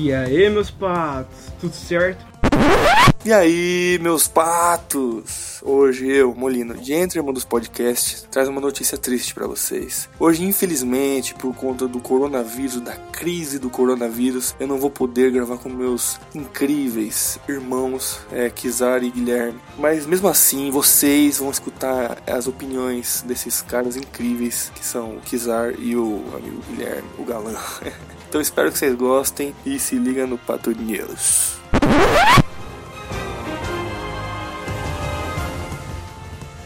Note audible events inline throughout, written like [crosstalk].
E aí, meus patos, tudo certo? E aí, meus patos? Hoje eu, Molino, de Entre dos Podcasts, traz uma notícia triste para vocês. Hoje, infelizmente, por conta do coronavírus, da crise do coronavírus, eu não vou poder gravar com meus incríveis irmãos, é, Kizar e Guilherme. Mas mesmo assim, vocês vão escutar as opiniões desses caras incríveis que são o Kizar e o amigo Guilherme, o galã. [laughs] então espero que vocês gostem e se liga no Pato News.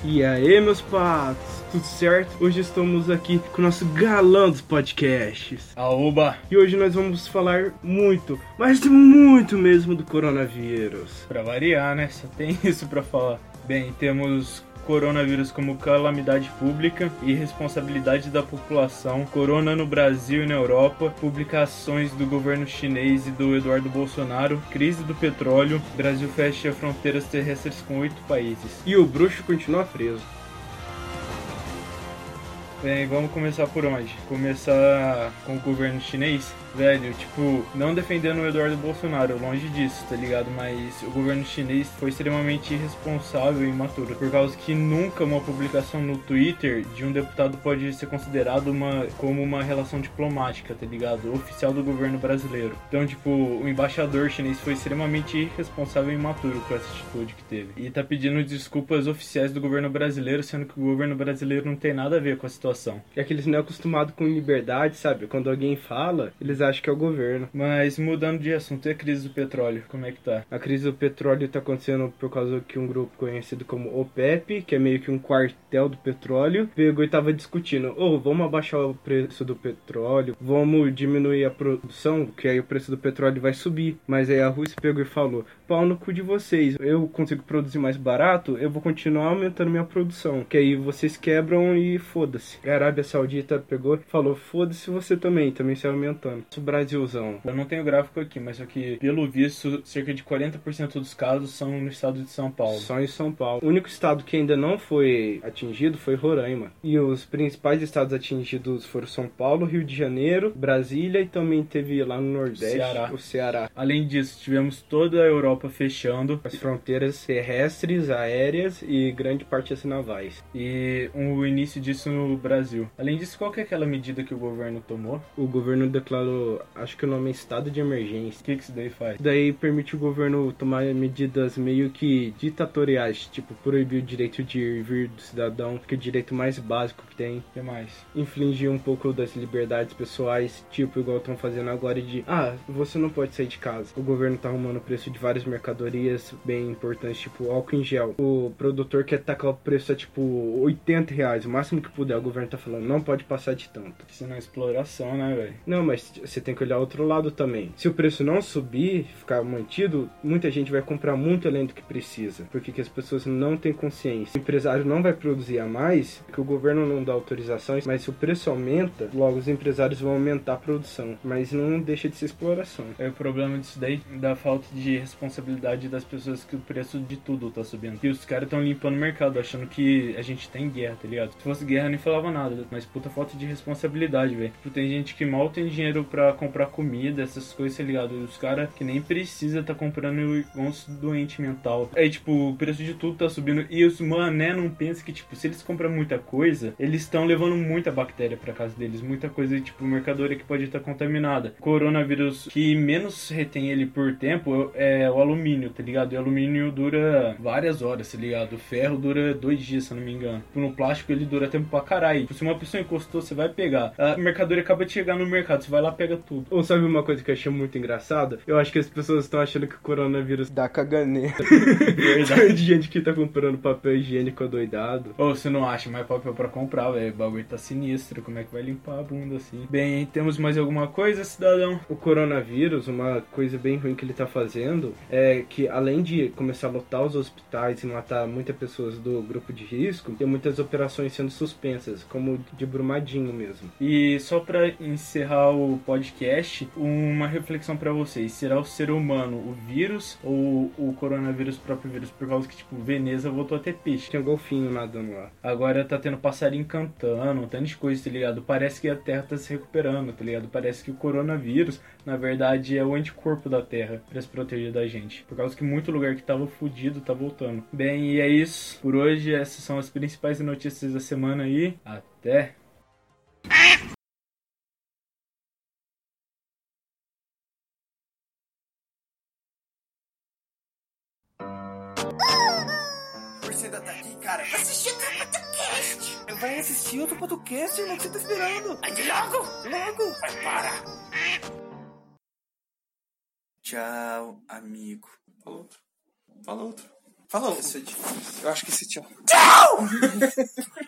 E aí, meus patos, tudo certo? Hoje estamos aqui com o nosso galã dos podcasts. Aoba! E hoje nós vamos falar muito, mas muito mesmo do coronavírus. Pra variar, né? Só tem [laughs] isso pra falar. Bem, temos coronavírus como calamidade pública e responsabilidade da população, corona no Brasil e na Europa, publicações do governo chinês e do Eduardo Bolsonaro, crise do petróleo, Brasil fecha fronteiras terrestres com oito países. E o bruxo continua preso. Bem, vamos começar por onde? Começar com o governo chinês? velho, tipo, não defendendo o Eduardo Bolsonaro, longe disso, tá ligado? Mas o governo chinês foi extremamente irresponsável e imaturo, por causa que nunca uma publicação no Twitter de um deputado pode ser considerado uma, como uma relação diplomática, tá ligado? Oficial do governo brasileiro. Então, tipo, o embaixador chinês foi extremamente irresponsável e imaturo com essa atitude que teve. E tá pedindo desculpas oficiais do governo brasileiro, sendo que o governo brasileiro não tem nada a ver com a situação. É que eles não é acostumado com liberdade, sabe? Quando alguém fala, eles acham que é o governo. Mas mudando de assunto, e a crise do petróleo? Como é que tá? A crise do petróleo tá acontecendo por causa que um grupo conhecido como OPEP, que é meio que um quartel do petróleo, pegou e tava discutindo: ou oh, vamos abaixar o preço do petróleo, vamos diminuir a produção, que aí o preço do petróleo vai subir. Mas aí a Rússia pegou e falou: pau no cu de vocês, eu consigo produzir mais barato, eu vou continuar aumentando minha produção. Que aí vocês quebram e foda-se. A Arábia Saudita pegou e falou: foda-se você também, também se aumentando. O Brasilzão. Eu não tenho gráfico aqui, mas só que, pelo visto, cerca de 40% dos casos são no estado de São Paulo. Só em São Paulo. O único estado que ainda não foi atingido foi Roraima. E os principais estados atingidos foram São Paulo, Rio de Janeiro, Brasília e também teve lá no Nordeste Ceará. o Ceará. Além disso, tivemos toda a Europa fechando. As fronteiras terrestres, aéreas e grande parte das navais. E o início disso no Brasil. Além disso, qual que é aquela medida que o governo tomou? O governo declarou, acho que o nome é estado de emergência. O que, que isso daí faz? Daí permite o governo tomar medidas meio que ditatoriais, tipo proibir o direito de ir e vir do cidadão, que é o direito mais básico que tem. O que mais? Infligir um pouco das liberdades pessoais, tipo igual estão fazendo agora de, ah, você não pode sair de casa. O governo tá arrumando o preço de várias mercadorias bem importantes, tipo álcool em gel. O produtor quer tacar o preço a tipo 80 reais, o máximo que puder. O governo tá falando, não pode passar de tanto. Isso não é exploração, né, velho? Não, mas você tem que olhar outro lado também. Se o preço não subir, ficar mantido, muita gente vai comprar muito além do que precisa, porque as pessoas não têm consciência. O empresário não vai produzir a mais, porque o governo não dá autorizações, mas se o preço aumenta, logo os empresários vão aumentar a produção, mas não deixa de ser exploração. É o problema disso daí, da falta de responsabilidade das pessoas que o preço de tudo tá subindo. E os caras estão limpando o mercado, achando que a gente tem guerra, tá ligado? Se fosse guerra, nem falava nada, mas puta falta de responsabilidade, velho. Tipo, tem gente que mal tem dinheiro para comprar comida, essas coisas, tá ligado? E os caras que nem precisa tá comprando uns doente mental. Aí, tipo, o preço de tudo tá subindo. E os mané não pensam que, tipo, se eles compram muita coisa, eles estão levando muita bactéria pra casa deles. Muita coisa, tipo, mercadoria que pode estar contaminada. Coronavírus que menos retém ele por tempo é o alumínio, tá ligado? E o alumínio dura várias horas, tá ligado? O ferro dura dois dias, se eu não me engano. No plástico ele dura tempo pra caralho. Se uma pessoa encostou, você vai pegar. A mercadoria acaba de chegar no mercado, você vai lá pega tudo. Ou sabe uma coisa que eu achei muito engraçada? Eu acho que as pessoas estão achando que o coronavírus dá caganeira. [laughs] Verdade. de gente que tá comprando papel higiênico doidado. Ou você não acha mais papel pra comprar, velho. O bagulho tá sinistro. Como é que vai limpar a bunda assim? Bem, temos mais alguma coisa, cidadão? O coronavírus, uma coisa bem ruim que ele tá fazendo é que além de começar a lotar os hospitais e matar muitas pessoas do grupo de risco, tem muitas operações sendo suspensas. Coisa, como de Brumadinho mesmo. E só pra encerrar o podcast, uma reflexão pra vocês. Será o ser humano o vírus ou o coronavírus o próprio vírus? Por causa que, tipo, Veneza voltou a ter peixe. Tinha golfinho nadando lá. Agora tá tendo passarinho cantando, um tanto de coisa, tá ligado? Parece que a Terra tá se recuperando, tá ligado? Parece que o coronavírus, na verdade, é o anticorpo da Terra pra se proteger da gente. Por causa que muito lugar que tava fudido tá voltando. Bem, e é isso por hoje. Essas são as principais notícias da semana aí. Até! Você ainda tá aqui, cara? Vai assistir outro podcast. Vai assistir outro podcast, irmão, que você tá esperando? Vai de logo. Logo! Vai, para. Tchau, amigo. Fala outro. Fala outro. Fala outro. Eu acho que esse tchau. Tchau! [laughs]